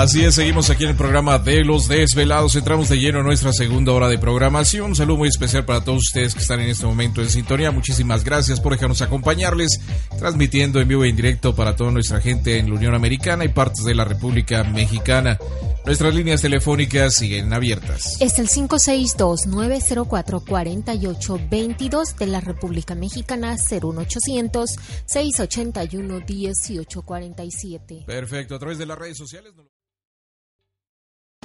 Así es, seguimos aquí en el programa de Los Desvelados. Entramos de lleno en nuestra segunda hora de programación. Un saludo muy especial para todos ustedes que están en este momento en sintonía. Muchísimas gracias por dejarnos acompañarles, transmitiendo en vivo e en directo para toda nuestra gente en la Unión Americana y partes de la República Mexicana. Nuestras líneas telefónicas siguen abiertas. Es el 562-904-4822 de la República Mexicana, 01800-681-1847. Perfecto, a través de las redes sociales.